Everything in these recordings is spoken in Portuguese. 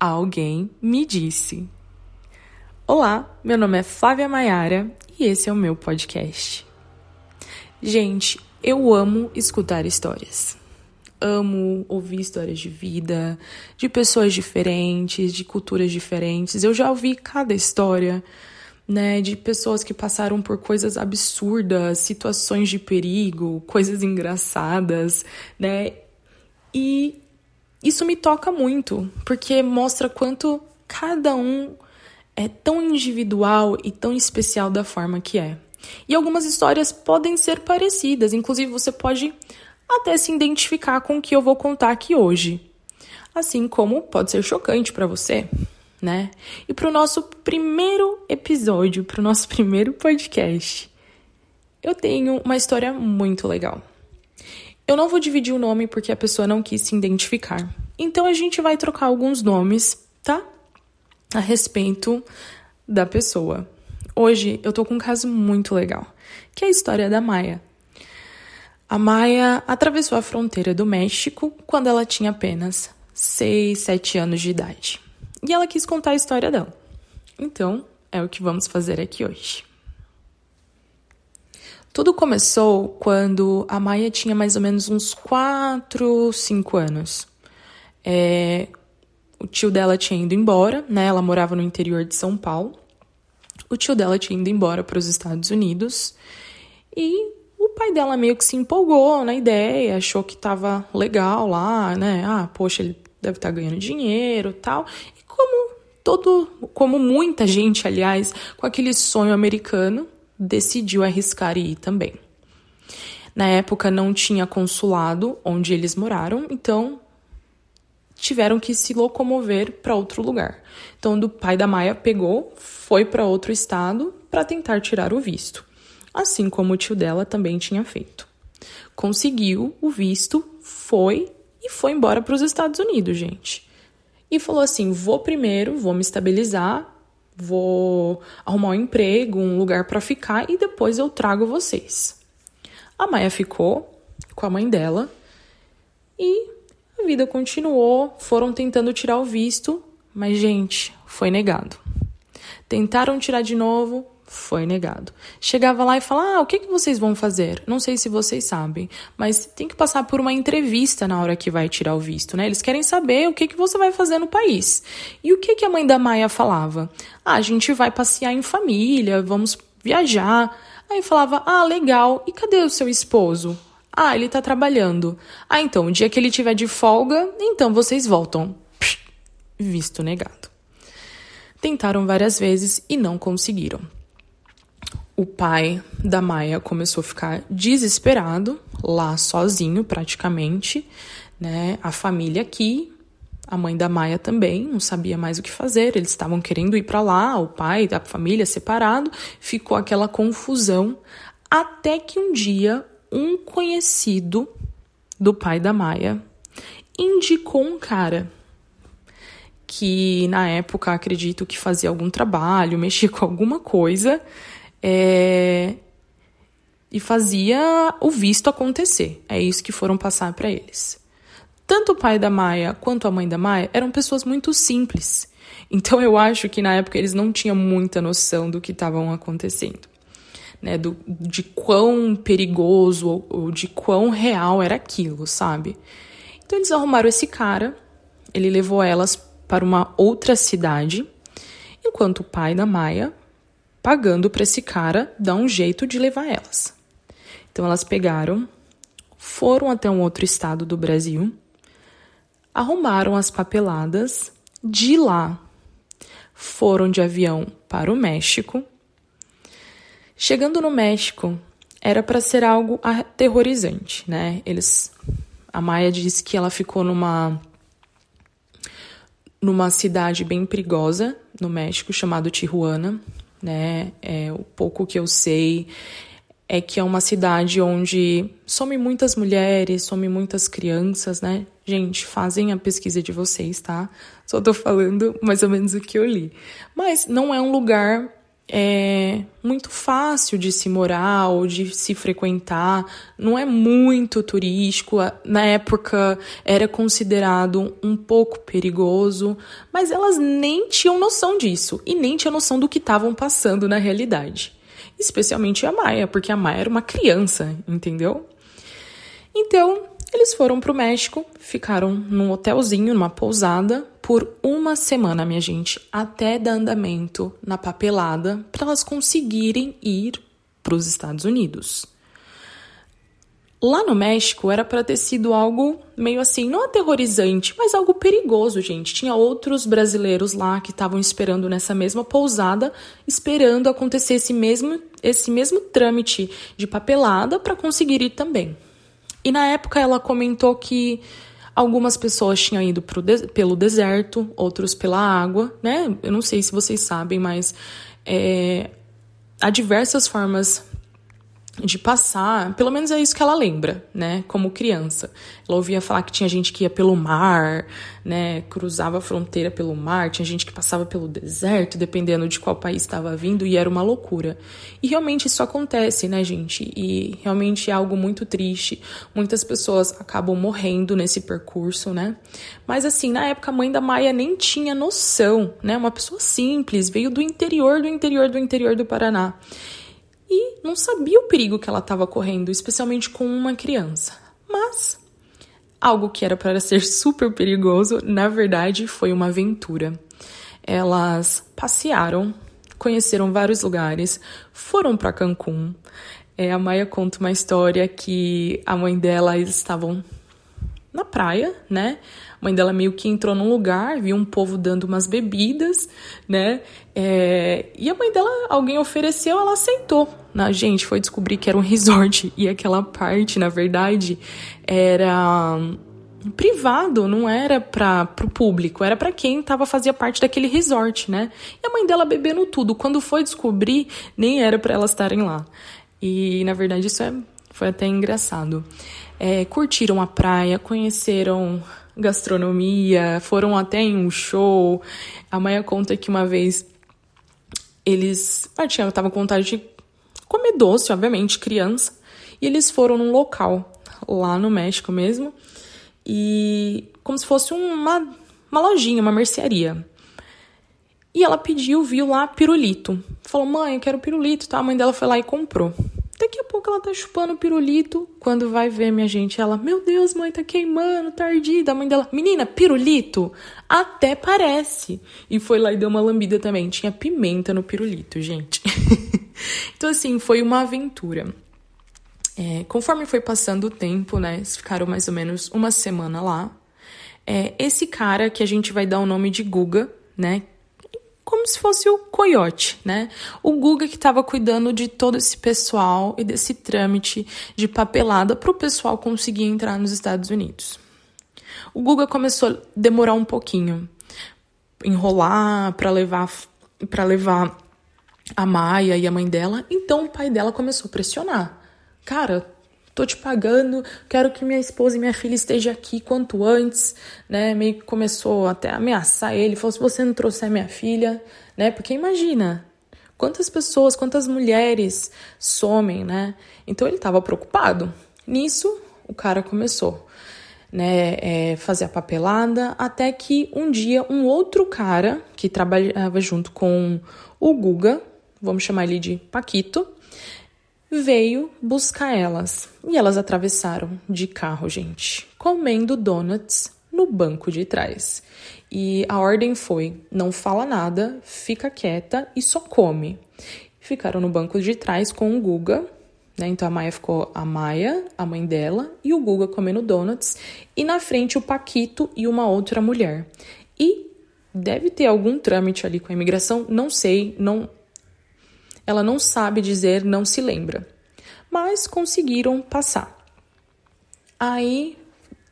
Alguém me disse. Olá, meu nome é Flávia Maiara e esse é o meu podcast. Gente, eu amo escutar histórias. Amo ouvir histórias de vida, de pessoas diferentes, de culturas diferentes. Eu já ouvi cada história, né, de pessoas que passaram por coisas absurdas, situações de perigo, coisas engraçadas, né? E isso me toca muito, porque mostra quanto cada um é tão individual e tão especial da forma que é. E algumas histórias podem ser parecidas, inclusive você pode até se identificar com o que eu vou contar aqui hoje. Assim como pode ser chocante para você, né? E para o nosso primeiro episódio, para o nosso primeiro podcast, eu tenho uma história muito legal. Eu não vou dividir o nome porque a pessoa não quis se identificar. Então a gente vai trocar alguns nomes, tá? A respeito da pessoa. Hoje eu tô com um caso muito legal, que é a história da Maia. A Maia atravessou a fronteira do México quando ela tinha apenas 6, 7 anos de idade. E ela quis contar a história dela. Então, é o que vamos fazer aqui hoje. Tudo começou quando a Maia tinha mais ou menos uns 4, 5 anos. É, o tio dela tinha ido embora, né? Ela morava no interior de São Paulo. O tio dela tinha ido embora para os Estados Unidos e o pai dela meio que se empolgou na ideia, achou que tava legal lá, né? Ah, poxa, ele deve estar tá ganhando dinheiro, tal. E como todo, como muita gente, aliás, com aquele sonho americano, decidiu arriscar e ir também. Na época não tinha consulado onde eles moraram, então tiveram que se locomover para outro lugar. Então, o pai da Maia pegou, foi para outro estado para tentar tirar o visto, assim como o tio dela também tinha feito. Conseguiu o visto, foi e foi embora para os Estados Unidos, gente. E falou assim: vou primeiro, vou me estabilizar, vou arrumar um emprego, um lugar para ficar e depois eu trago vocês. A Maia ficou com a mãe dela e a vida continuou. Foram tentando tirar o visto, mas, gente, foi negado. Tentaram tirar de novo, foi negado. Chegava lá e falava: Ah, o que, que vocês vão fazer? Não sei se vocês sabem, mas tem que passar por uma entrevista na hora que vai tirar o visto, né? Eles querem saber o que, que você vai fazer no país. E o que, que a mãe da Maia falava? Ah, a gente vai passear em família, vamos viajar. Aí falava: Ah, legal, e cadê o seu esposo? Ah, ele tá trabalhando. Ah, então, o dia que ele tiver de folga, então vocês voltam. Psh, visto negado. Tentaram várias vezes e não conseguiram o pai da Maia começou a ficar desesperado, lá sozinho praticamente, né? A família aqui, a mãe da Maia também não sabia mais o que fazer, eles estavam querendo ir para lá, o pai da família separado, ficou aquela confusão, até que um dia um conhecido do pai da Maia indicou um cara que na época acredito que fazia algum trabalho, mexia com alguma coisa é, e fazia o visto acontecer. É isso que foram passar para eles. Tanto o pai da Maia quanto a mãe da Maia eram pessoas muito simples. Então eu acho que na época eles não tinham muita noção do que estavam acontecendo. Né, do, de quão perigoso ou, ou de quão real era aquilo, sabe? Então eles arrumaram esse cara, ele levou elas para uma outra cidade, enquanto o pai da Maia pagando para esse cara dar um jeito de levar elas. Então elas pegaram, foram até um outro estado do Brasil, arrumaram as papeladas, de lá foram de avião para o México. Chegando no México, era para ser algo aterrorizante, né? Eles a Maia disse que ela ficou numa numa cidade bem perigosa no México chamado Tijuana, né? É, o pouco que eu sei é que é uma cidade onde some muitas mulheres, some muitas crianças, né? Gente, fazem a pesquisa de vocês, tá? Só tô falando mais ou menos o que eu li. Mas não é um lugar é muito fácil de se morar ou de se frequentar, não é muito turístico. Na época era considerado um pouco perigoso, mas elas nem tinham noção disso e nem tinham noção do que estavam passando na realidade. Especialmente a Maia, porque a Maia era uma criança, entendeu? Então, eles foram para o México, ficaram num hotelzinho, numa pousada, por uma semana, minha gente, até dar andamento na papelada para elas conseguirem ir para os Estados Unidos. Lá no México era para ter sido algo meio assim, não aterrorizante, mas algo perigoso, gente. Tinha outros brasileiros lá que estavam esperando nessa mesma pousada, esperando acontecer esse mesmo, esse mesmo trâmite de papelada para conseguir ir também. E na época ela comentou que algumas pessoas tinham ido de pelo deserto, outros pela água, né? Eu não sei se vocês sabem, mas é, há diversas formas de passar, pelo menos é isso que ela lembra, né, como criança. Ela ouvia falar que tinha gente que ia pelo mar, né, cruzava a fronteira pelo mar, tinha gente que passava pelo deserto, dependendo de qual país estava vindo, e era uma loucura. E realmente isso acontece, né, gente? E realmente é algo muito triste. Muitas pessoas acabam morrendo nesse percurso, né? Mas assim, na época a mãe da Maia nem tinha noção, né? Uma pessoa simples, veio do interior do interior do interior do Paraná e não sabia o perigo que ela estava correndo, especialmente com uma criança. Mas algo que era para ser super perigoso, na verdade, foi uma aventura. Elas passearam, conheceram vários lugares, foram para Cancún. É, a Maia conta uma história que a mãe dela eles estavam na praia, né? A mãe dela meio que entrou num lugar, viu um povo dando umas bebidas, né? É, e a mãe dela, alguém ofereceu, ela aceitou. Na gente, foi descobrir que era um resort e aquela parte, na verdade, era privado, não era para o público, era para quem tava fazia parte daquele resort, né? E a mãe dela bebendo tudo. Quando foi descobrir, nem era para elas estarem lá. E na verdade isso é, foi até engraçado. É, curtiram a praia, conheceram gastronomia, foram até em um show. A Maia conta que uma vez eles. Ah, tinha, tava com vontade de comer doce, obviamente, criança. E eles foram num local, lá no México mesmo, e como se fosse uma, uma lojinha, uma mercearia. E ela pediu, viu lá pirulito. Falou, mãe, eu quero pirulito, tá? A mãe dela foi lá e comprou. Pouco ela tá chupando pirulito. Quando vai ver, minha gente, ela, meu Deus, mãe, tá queimando, tá ardida. A mãe dela, menina, pirulito? Até parece. E foi lá e deu uma lambida também. Tinha pimenta no pirulito, gente. então, assim, foi uma aventura. É, conforme foi passando o tempo, né? Ficaram mais ou menos uma semana lá. É, esse cara que a gente vai dar o nome de Guga, né? Como se fosse o coiote, né? O Guga que estava cuidando de todo esse pessoal e desse trâmite de papelada para o pessoal conseguir entrar nos Estados Unidos. O Guga começou a demorar um pouquinho, enrolar para levar para levar a Maia e a mãe dela, então o pai dela começou a pressionar. Cara, tô te pagando, quero que minha esposa e minha filha estejam aqui quanto antes, né? Meio que começou até a ameaçar ele, falou: se você não trouxer minha filha, né? Porque imagina, quantas pessoas, quantas mulheres somem, né? Então ele estava preocupado. Nisso, o cara começou, né, é, fazer a papelada, até que um dia um outro cara que trabalhava junto com o Guga, vamos chamar ele de Paquito, veio buscar elas. E elas atravessaram de carro, gente, comendo donuts no banco de trás. E a ordem foi: não fala nada, fica quieta e só come. Ficaram no banco de trás com o Guga, né? Então a Maia ficou a Maia, a mãe dela, e o Guga comendo donuts, e na frente o Paquito e uma outra mulher. E deve ter algum trâmite ali com a imigração, não sei, não ela não sabe dizer, não se lembra. Mas conseguiram passar. Aí,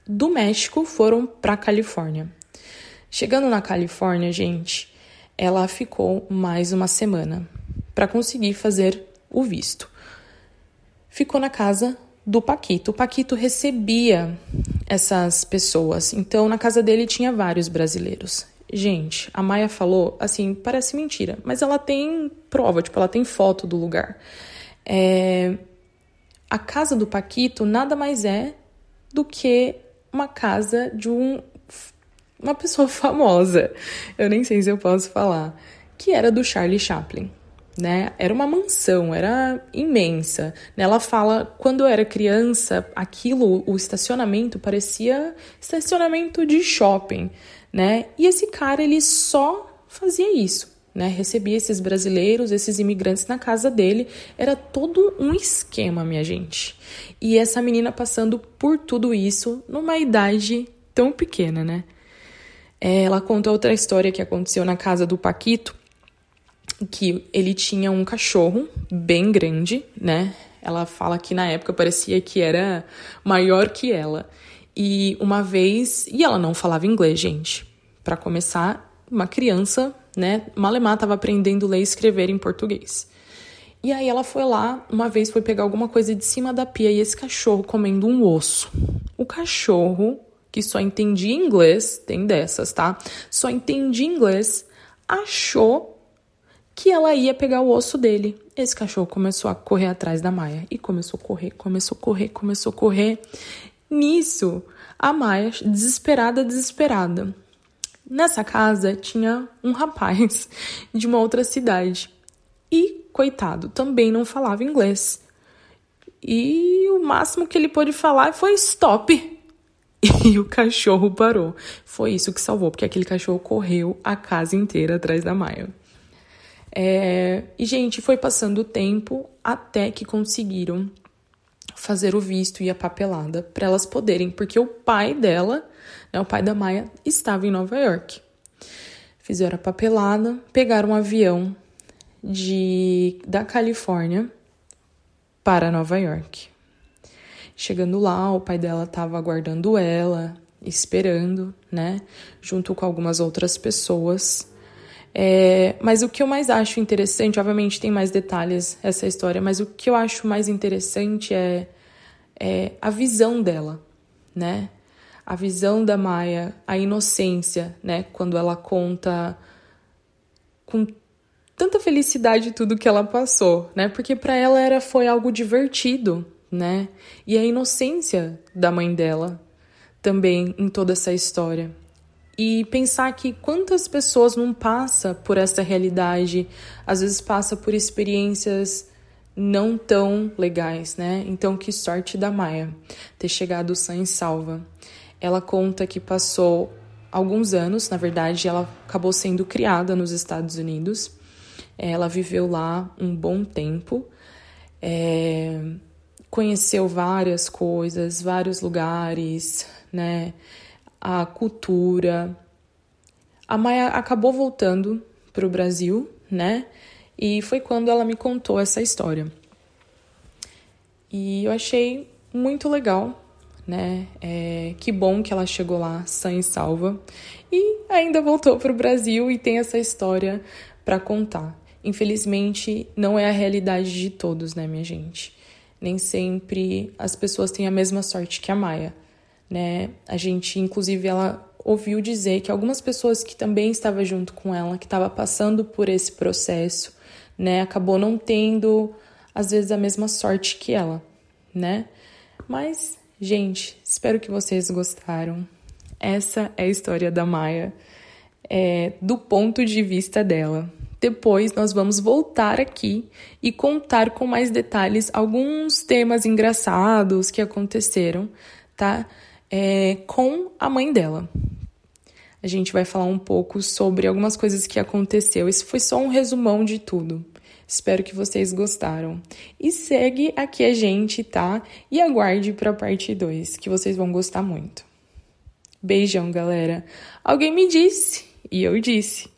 do México, foram para Califórnia. Chegando na Califórnia, gente, ela ficou mais uma semana para conseguir fazer o visto. Ficou na casa do Paquito. O Paquito recebia essas pessoas. Então, na casa dele tinha vários brasileiros. Gente, a Maia falou, assim, parece mentira, mas ela tem prova, tipo, ela tem foto do lugar. É... A casa do Paquito nada mais é do que uma casa de um, uma pessoa famosa. Eu nem sei se eu posso falar. Que era do Charlie Chaplin. Né? Era uma mansão, era imensa. Ela fala, quando eu era criança, aquilo, o estacionamento parecia estacionamento de shopping né? E esse cara ele só fazia isso, né? Recebia esses brasileiros, esses imigrantes na casa dele, era todo um esquema, minha gente. E essa menina passando por tudo isso numa idade tão pequena, né? É, ela conta outra história que aconteceu na casa do Paquito, que ele tinha um cachorro bem grande, né? Ela fala que na época parecia que era maior que ela. E uma vez, e ela não falava inglês, gente. Para começar, uma criança, né, Malemar estava aprendendo ler e escrever em português. E aí ela foi lá, uma vez foi pegar alguma coisa de cima da pia e esse cachorro comendo um osso. O cachorro, que só entendia inglês, tem dessas, tá? Só entendia inglês, achou que ela ia pegar o osso dele. Esse cachorro começou a correr atrás da Maia e começou a correr, começou a correr, começou a correr. Nisso, a Maia, desesperada, desesperada. Nessa casa tinha um rapaz de uma outra cidade. E, coitado, também não falava inglês. E o máximo que ele pôde falar foi stop. E o cachorro parou. Foi isso que salvou, porque aquele cachorro correu a casa inteira atrás da Maia. É... E, gente, foi passando o tempo até que conseguiram fazer o visto e a papelada para elas poderem, porque o pai dela, né, o pai da Maia, estava em Nova York. Fizeram a papelada, pegaram um avião de da Califórnia para Nova York. Chegando lá, o pai dela estava aguardando ela, esperando, né, junto com algumas outras pessoas. É, mas o que eu mais acho interessante, obviamente tem mais detalhes essa história, mas o que eu acho mais interessante é, é a visão dela, né? A visão da Maia, a inocência, né? Quando ela conta com tanta felicidade tudo que ela passou, né? Porque para ela era foi algo divertido, né? E a inocência da mãe dela também em toda essa história e pensar que quantas pessoas não passa por essa realidade, às vezes passa por experiências não tão legais, né? Então, que sorte da Maia ter chegado sã e salva. Ela conta que passou alguns anos, na verdade, ela acabou sendo criada nos Estados Unidos. Ela viveu lá um bom tempo, é, conheceu várias coisas, vários lugares, né? A cultura. A Maia acabou voltando para o Brasil, né? E foi quando ela me contou essa história. E eu achei muito legal, né? É, que bom que ela chegou lá sã e salva e ainda voltou para o Brasil e tem essa história para contar. Infelizmente, não é a realidade de todos, né, minha gente? Nem sempre as pessoas têm a mesma sorte que a Maia né? A gente, inclusive, ela ouviu dizer que algumas pessoas que também estavam junto com ela, que estava passando por esse processo, né, acabou não tendo às vezes a mesma sorte que ela, né? Mas, gente, espero que vocês gostaram. Essa é a história da Maia, é, do ponto de vista dela. Depois nós vamos voltar aqui e contar com mais detalhes alguns temas engraçados que aconteceram, tá? É, com a mãe dela. A gente vai falar um pouco sobre algumas coisas que aconteceu. Esse foi só um resumão de tudo. Espero que vocês gostaram. E segue aqui a gente, tá? E aguarde para a parte 2, que vocês vão gostar muito. Beijão, galera. Alguém me disse, e eu disse.